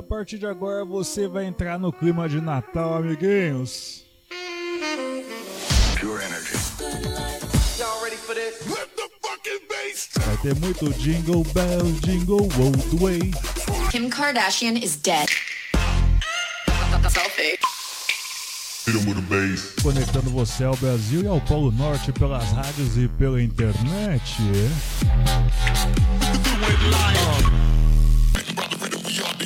A partir de agora você vai entrar no clima de Natal, amiguinhos. Vai ter muito jingle bells, jingle all the way. Kim Kardashian is dead. Conectando você ao Brasil e ao Polo Norte pelas rádios e pela internet.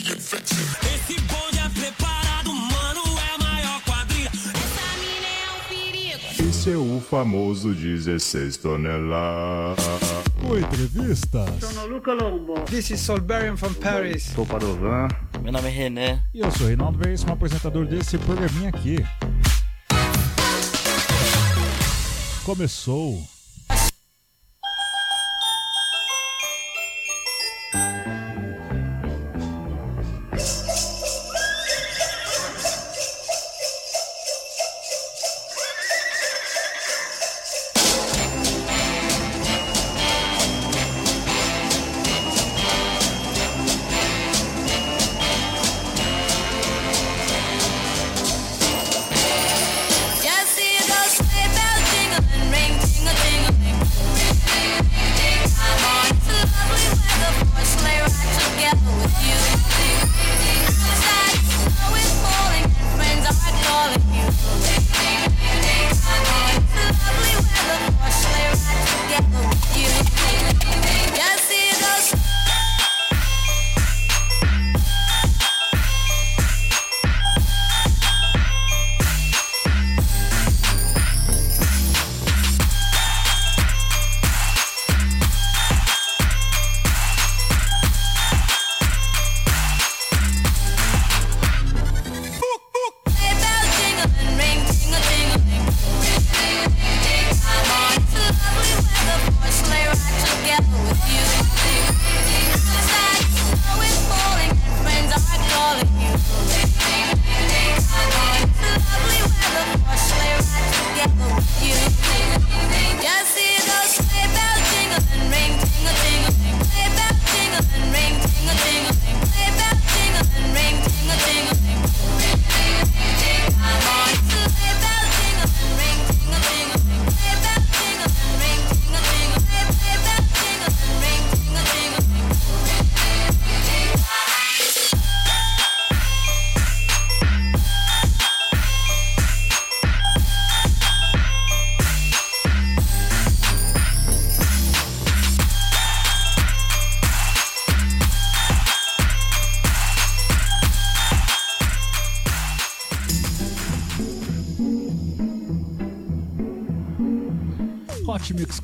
Esse bonde é preparado, mano, é a maior quadrilha. Essa mina é um perigo. Esse é o famoso 16 toneladas. Com entrevistas. Sono Luca Lombo. This is Solberian from Paris. Sou Padovan. Meu nome é René. E eu sou Reinaldo Veríssimo, apresentador desse programinha aqui. Começou.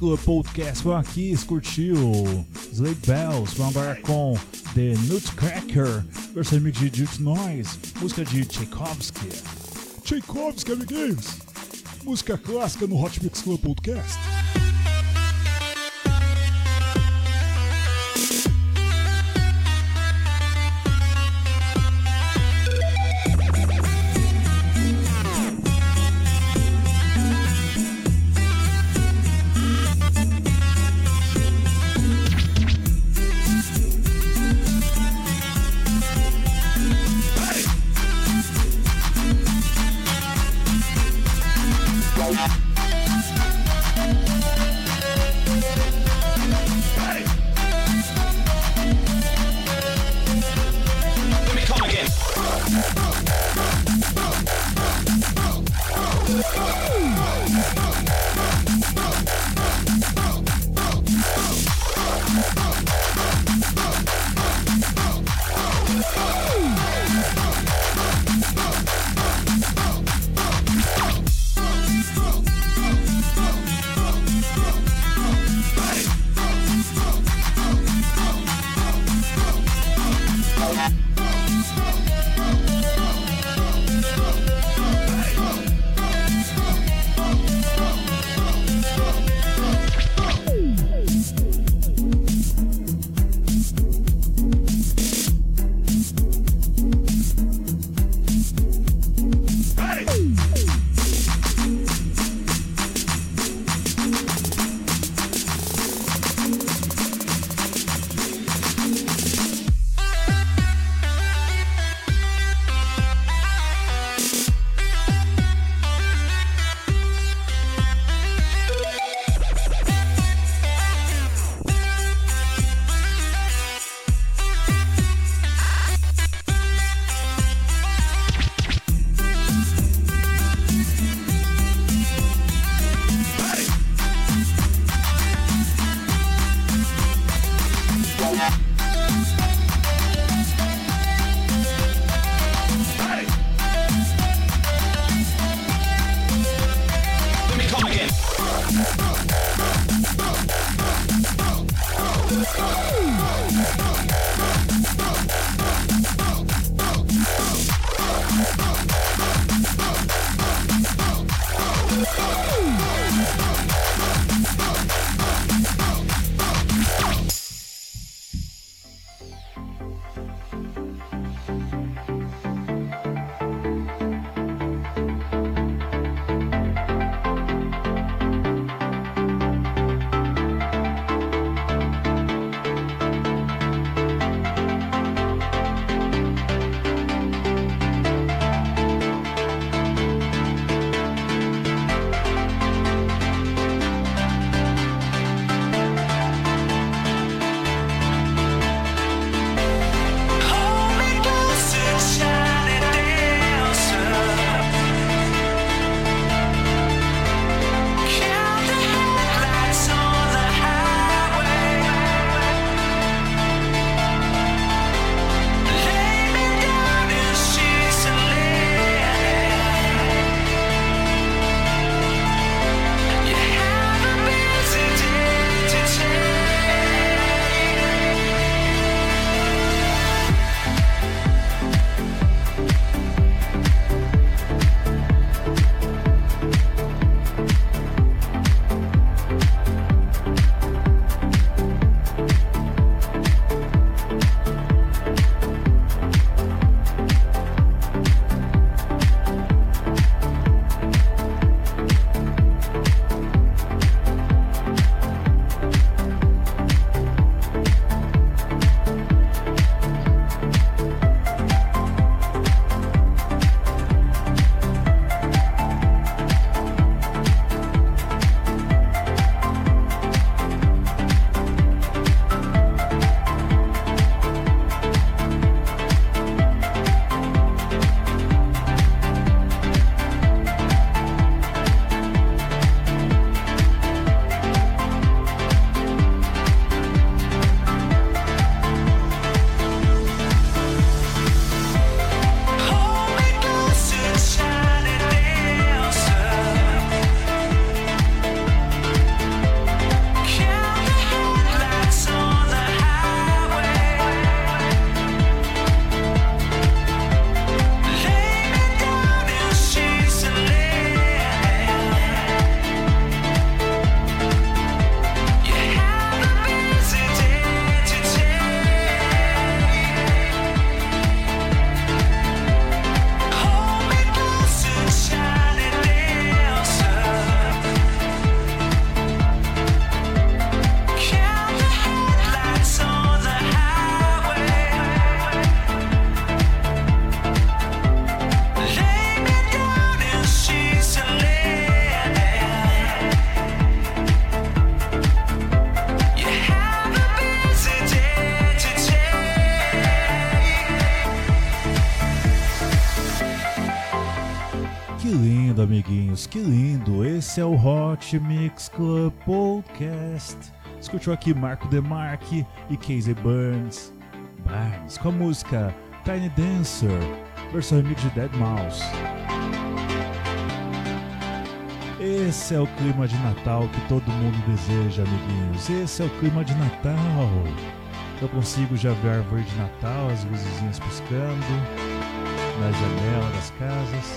Club Podcast foi aqui, curtiu Slade Bells, vamos agora com The Nutcracker, versão remix de Jute Noise, música de Tchaikovsky. Tchaikovsky, amiguinhos! Música clássica no Hot Mix Club Podcast. Hot Mix Club Podcast. Escutou aqui Marco Demarque e Casey Burns. Barnes com a música Tiny Dancer, versão remix de Dead Mouse. Esse é o clima de Natal que todo mundo deseja, amiguinhos. Esse é o clima de Natal. Eu consigo já ver a árvore de Natal, as luzinhas piscando na janela das casas.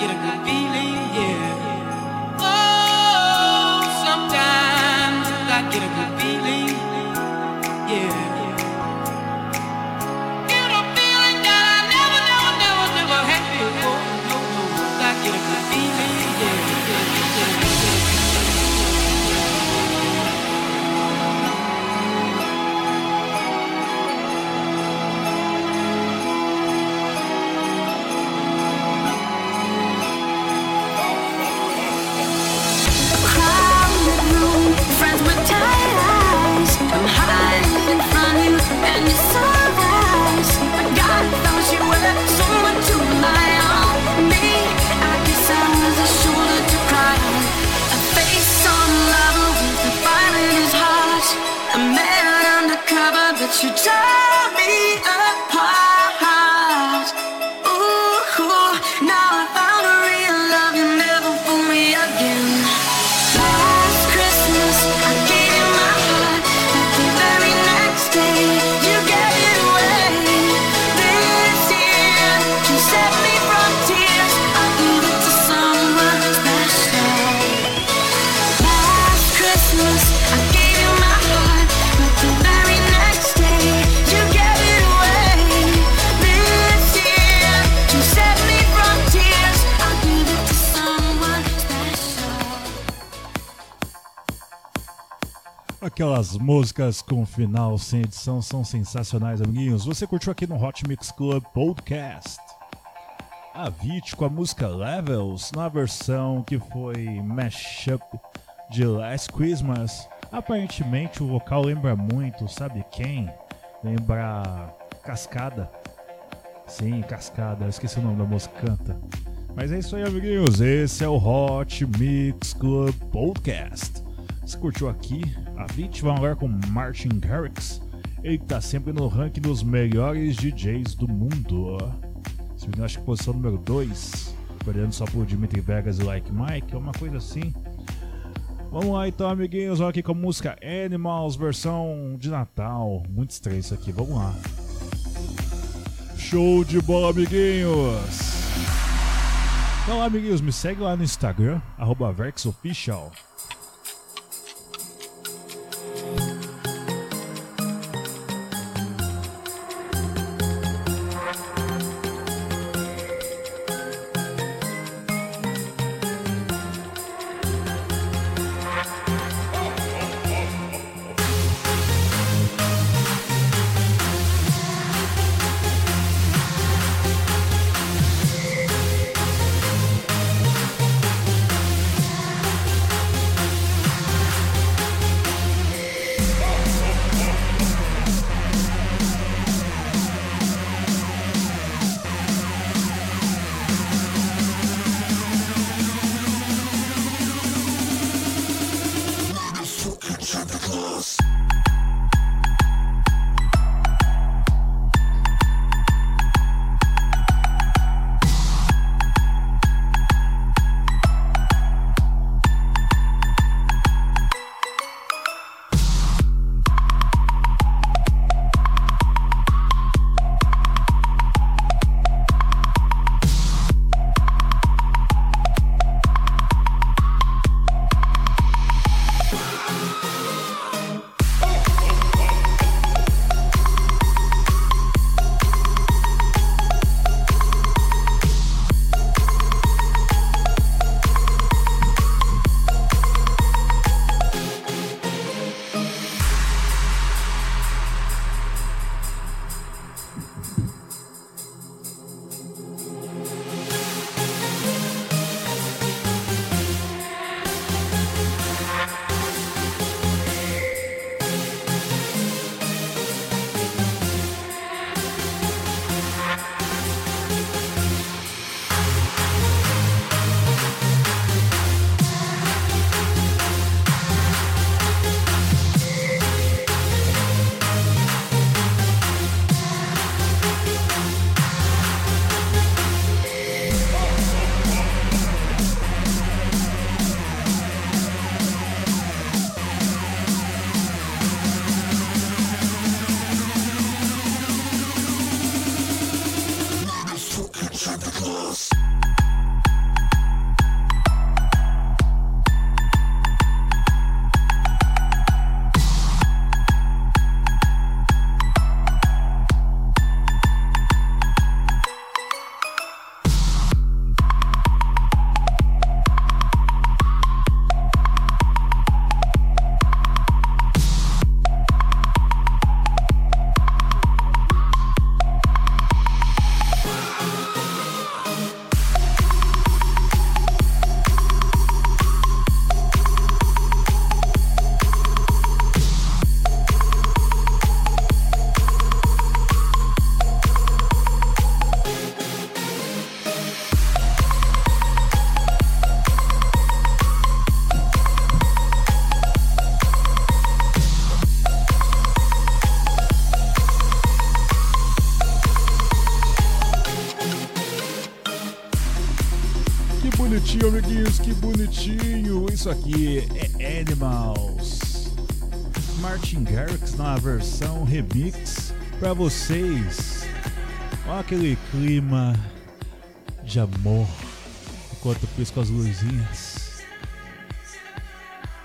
Get a good feeling. Yeah. Oh, sometimes I get a good you tore Aquelas músicas com final sem edição são sensacionais, amiguinhos. Você curtiu aqui no Hot Mix Club Podcast. A Vit com a música Levels na versão que foi mashup de Last Christmas. Aparentemente o vocal lembra muito, sabe quem? Lembra Cascada. Sim, Cascada, eu esqueci o nome da música canta. Mas é isso aí, amiguinhos. Esse é o Hot Mix Club Podcast. Você curtiu aqui? A vai agora com Martin Garrix. Ele que tá sempre no ranking dos melhores DJs do mundo. Se não acho que posição número 2. Perdendo só por Dimitri Vegas e Like Mike, é uma coisa assim. Vamos lá então, amiguinhos. Olha aqui com a música Animals, versão de Natal. Muito estranho isso aqui, vamos lá. Show de bola, amiguinhos! Então, amiguinhos, me segue lá no Instagram, VerxOfficial. Santa Claus. Bonitinho. Isso aqui é Animals. Martin Garrix na versão remix para vocês. Olha aquele clima de amor enquanto pisco as luzinhas.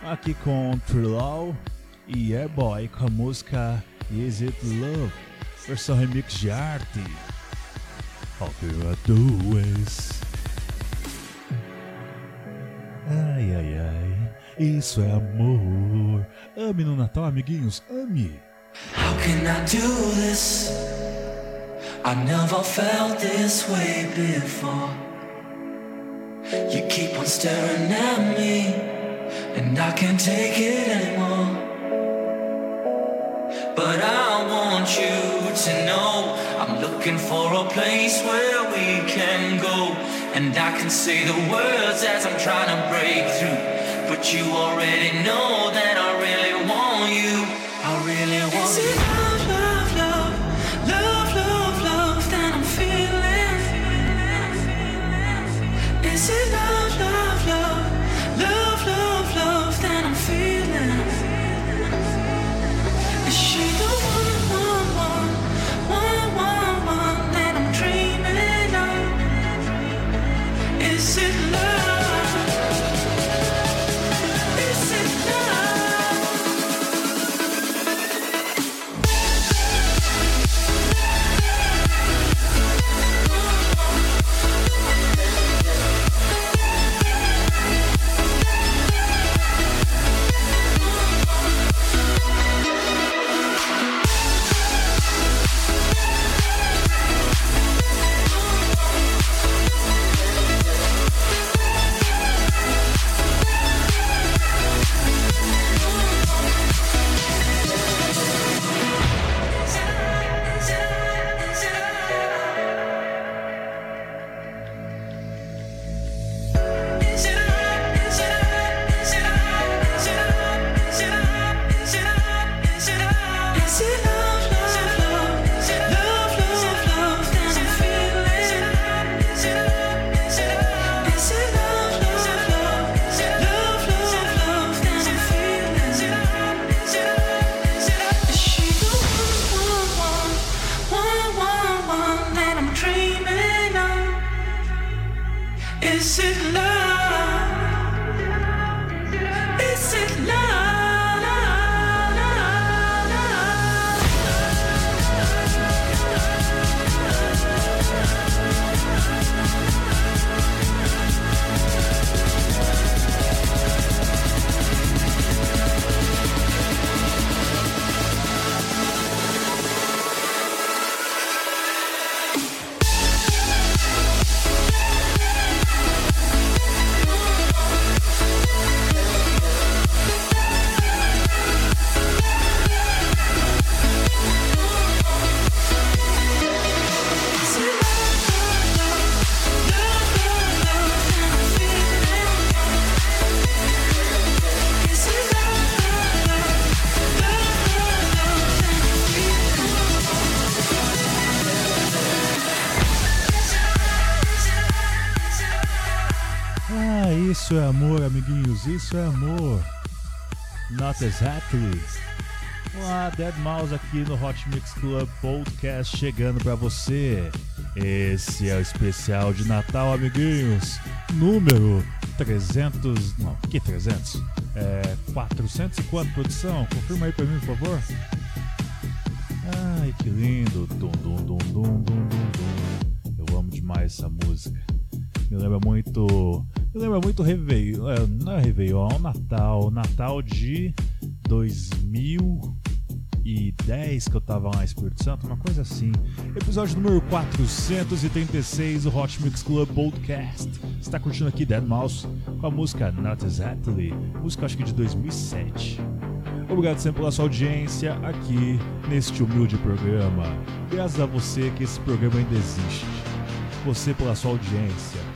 Aqui com Trilau e Airboy com a música Is It Love, versão remix de arte. All you do Ai, ai, isso é amor. Ame no Natal, amiguinhos, ame. How can I do this? I never felt this way before. You keep on staring at me, and I can't take it anymore. But I want you to know I'm looking for a place where we can. And I can say the words as I'm trying to break through. But you already know that I really want you. I really want you. Isso é amor. Not exactly. Olá, Dead Mouse aqui no Hot Mix Club Podcast chegando pra você. Esse é o especial de Natal, amiguinhos. Número 300. Não, que 300? É 400 e quanto, produção? Confirma aí pra mim, por favor. Ai, que lindo. Dum, dum, dum, dum, dum, dum, dum. Eu amo demais essa música. Me lembra muito. Me lembra muito Réveillon. É, não é Réveillon, é o Natal. Natal de 2010 que eu tava lá Espírito Santo, uma coisa assim. Episódio número 436 do Hot Mix Club Podcast. Você tá curtindo aqui Dead Mouse com a música Not Exactly, música acho que de 2007. Obrigado sempre pela sua audiência aqui neste humilde programa. Graças a você que esse programa ainda existe. Você pela sua audiência.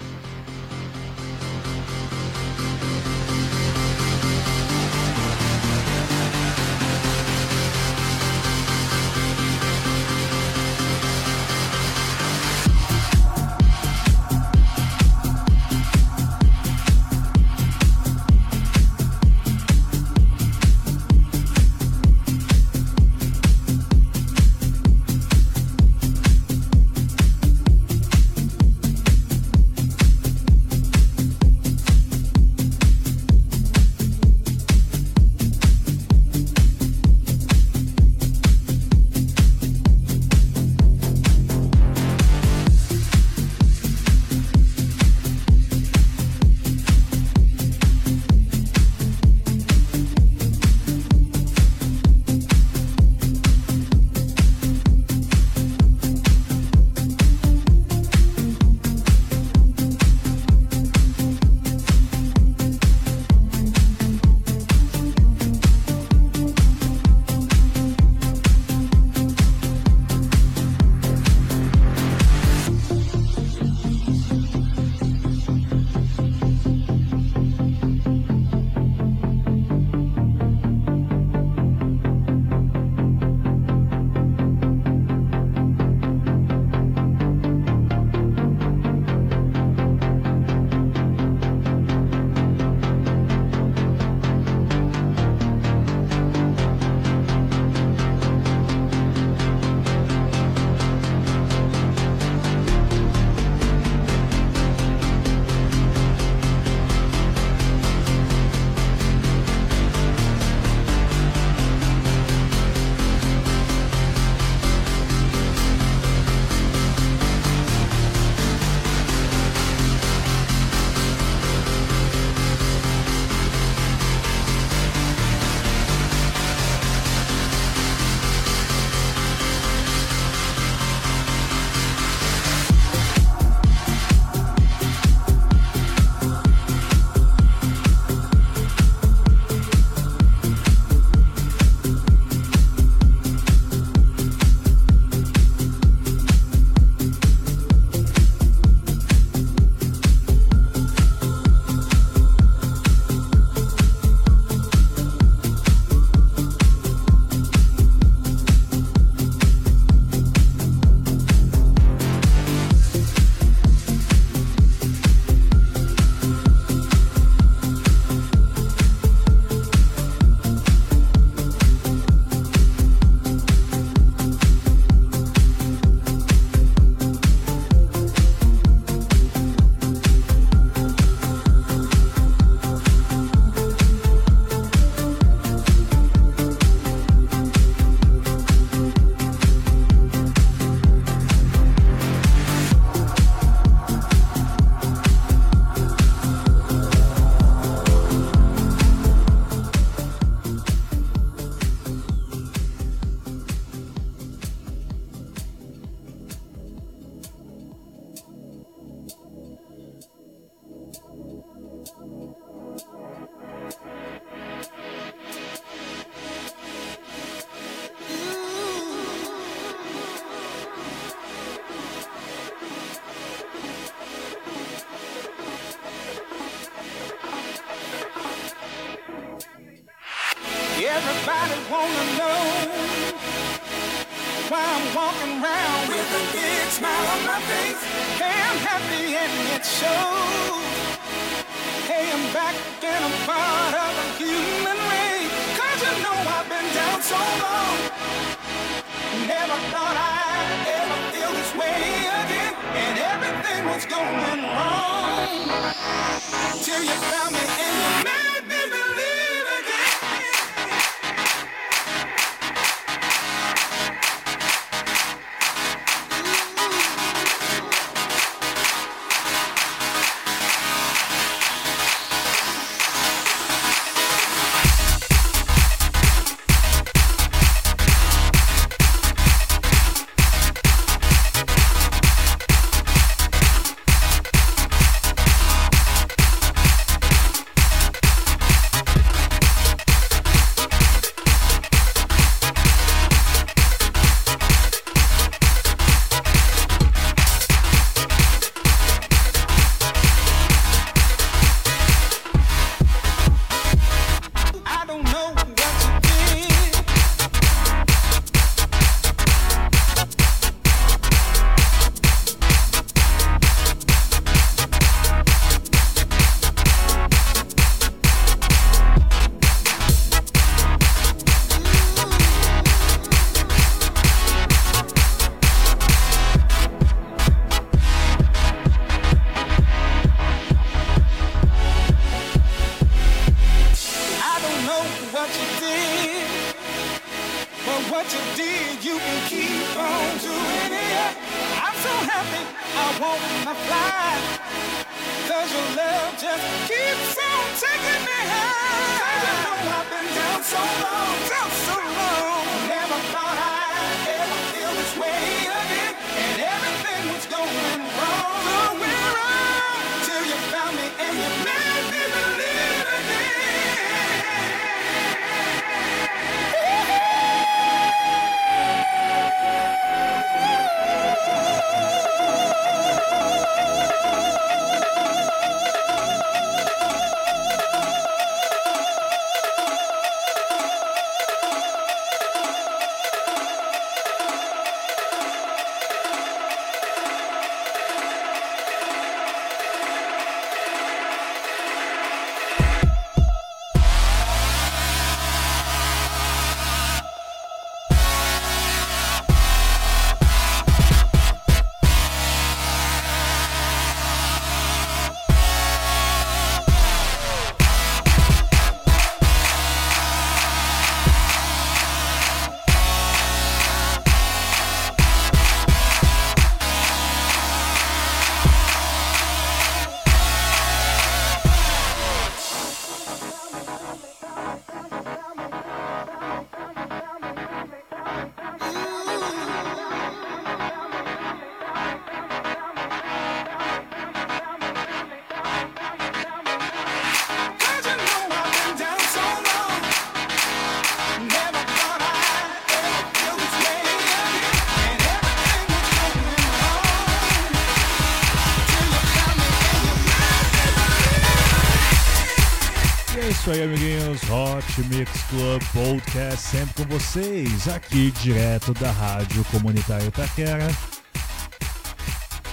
Hot Mix Club Podcast sempre com vocês, aqui direto da Rádio Comunitária Itaquera.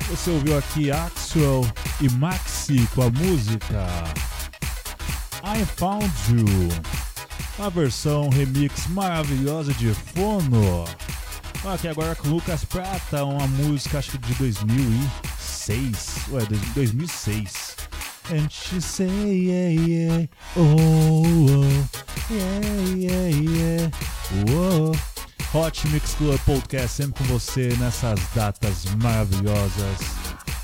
Você ouviu aqui Axel e Maxi com a música I Found You, uma versão remix maravilhosa de Fono. Aqui agora com Lucas Prata, uma música acho que de 2006, ué, dois- 2006. And she say yeah yeah oh oh yeah yeah yeah. Oh Hot Mix Club Podcast sempre com você nessas datas maravilhosas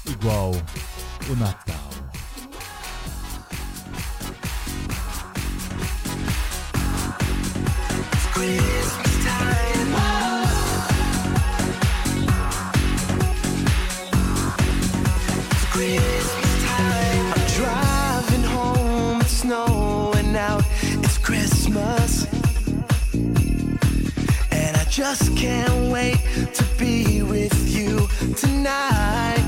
igual o Natal. I'm just can't wait to be with you tonight.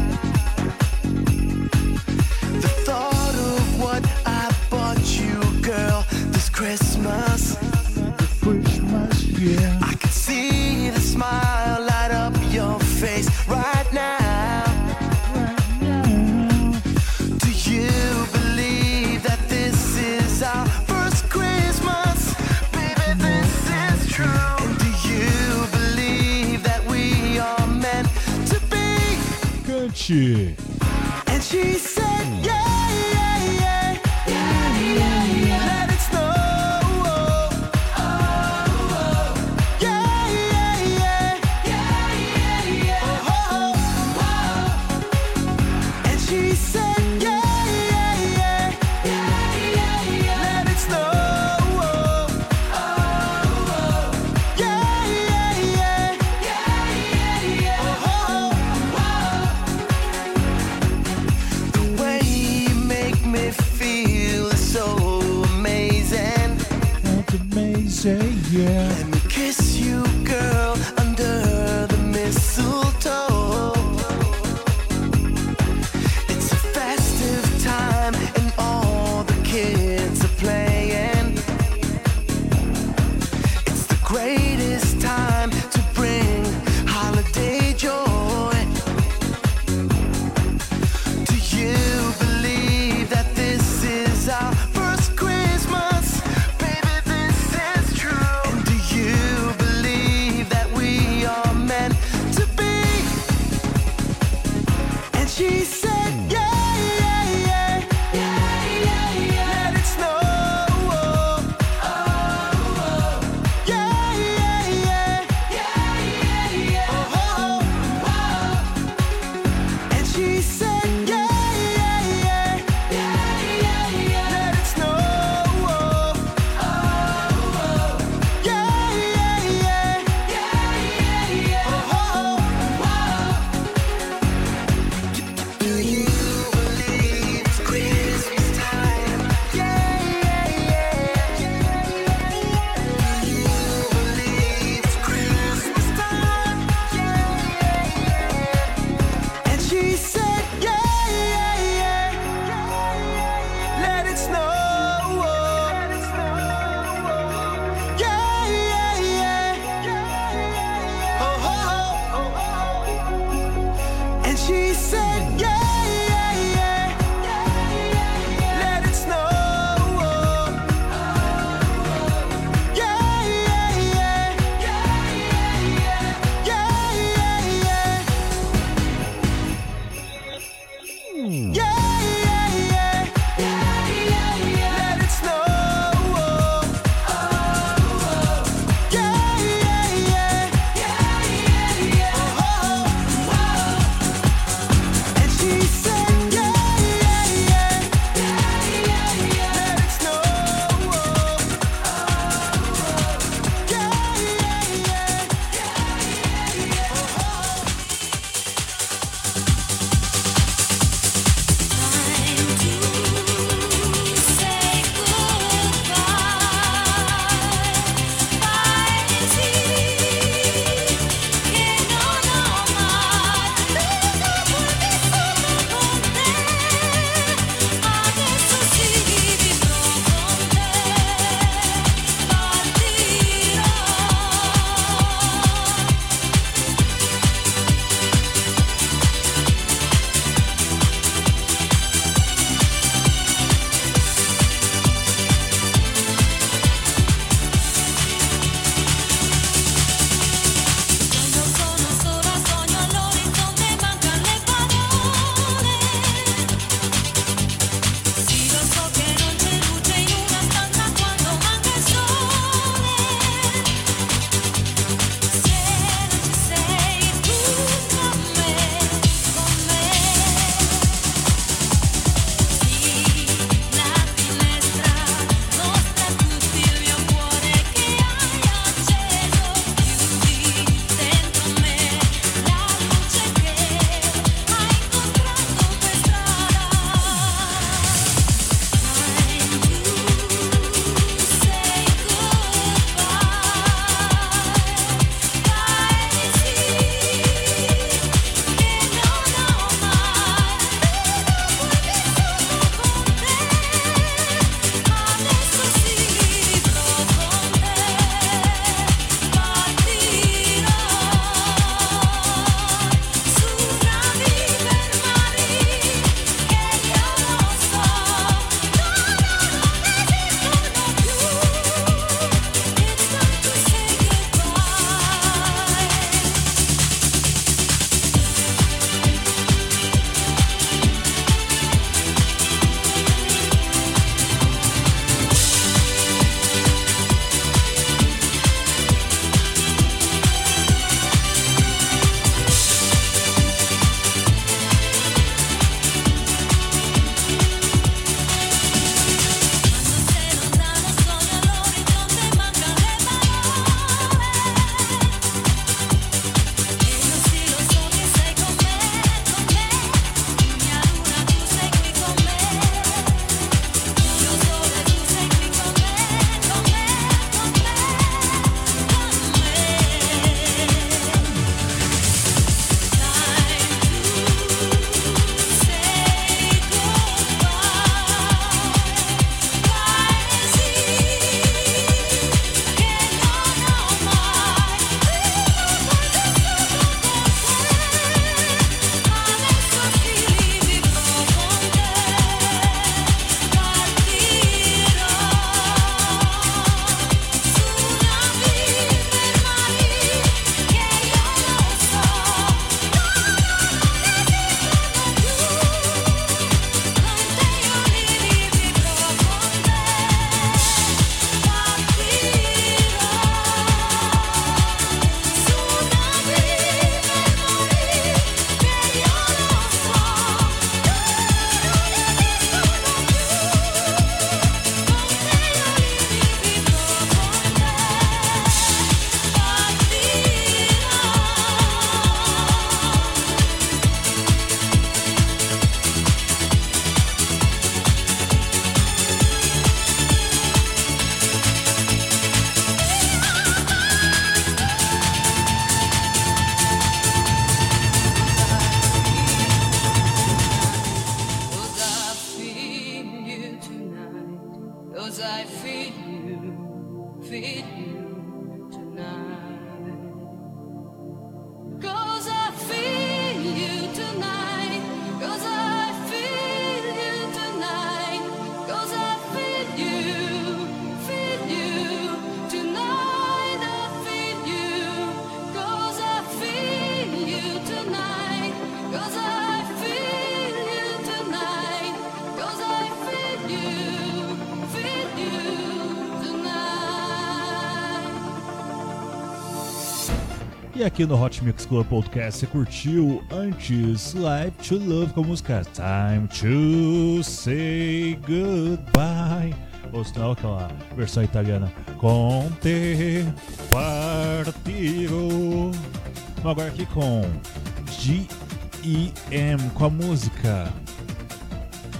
The thought of what I bought you, girl, this Christmas. Christmas, yeah. I can see the smile And she said, aqui no Hot Mix Club Podcast você curtiu antes Life to Love com a música Time to Say Goodbye. Ou senão aquela versão italiana Com te partiro. Vamos agora aqui com G.E.M. com a música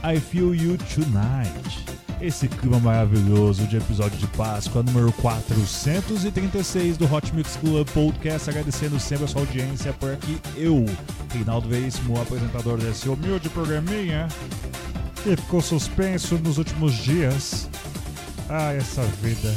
I Feel You Tonight. Esse clima maravilhoso de episódio de Páscoa, número 436 do Hot Mix Club Podcast. Agradecendo sempre a sua audiência por aqui. Eu, Reinaldo Veríssimo, apresentador desse humilde programinha que ficou suspenso nos últimos dias. Ah, essa vida.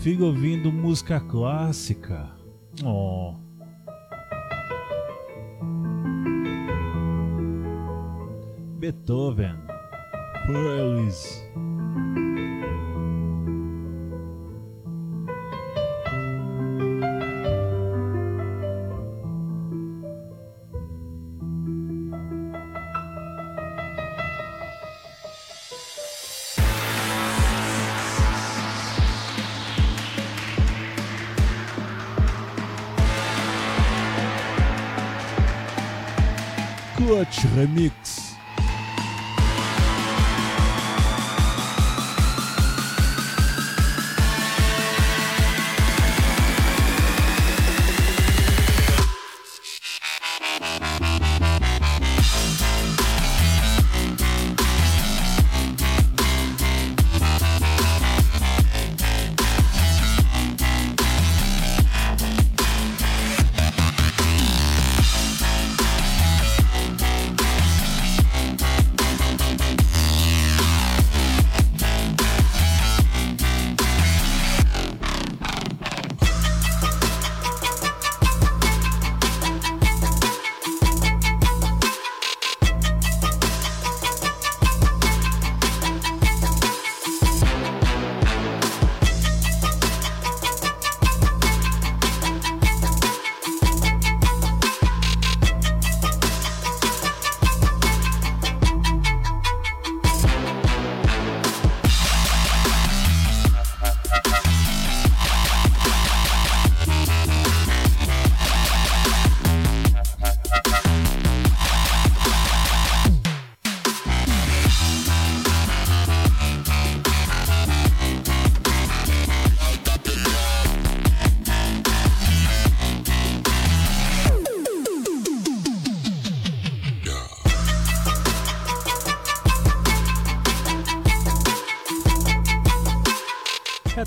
Filho ouvindo música clássica. Oh. Beethoven. Feliz.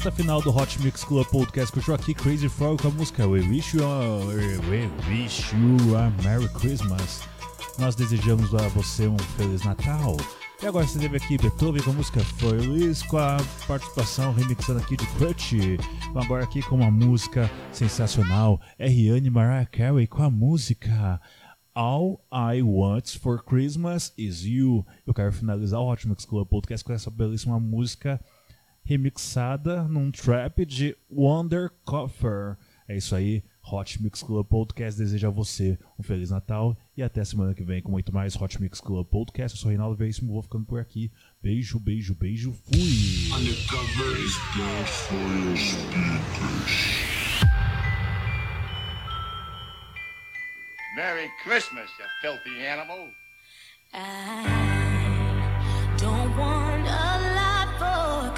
Reta final do Hot Mix Club Podcast curtiu aqui Crazy Frog com a música We Wish You a, We Wish You a Merry Christmas. Nós desejamos a você um Feliz Natal. E agora você teve aqui Beethoven com a música Feliz com a participação remixando aqui de Crutch. Agora aqui com uma música sensacional. Rihanna Mariah Carey com a música All I Want for Christmas is You. Eu quero finalizar o Hot Mix Club Podcast com essa belíssima música remixada num trap de Wonder Coffer. É isso aí, Hot Mix Club Podcast deseja a você um Feliz Natal e até semana que vem com muito mais Hot Mix Club Podcast. Eu sou Reinaldo Veríssimo, vou ficando por aqui. Beijo, beijo, beijo, fui! Undercover is good for your speakers. Merry Christmas, you filthy animal. I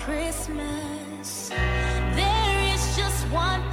Christmas. There is just one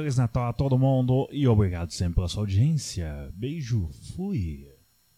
Feliz Natal a todo mundo e obrigado sempre pela sua audiência. Beijo, fui.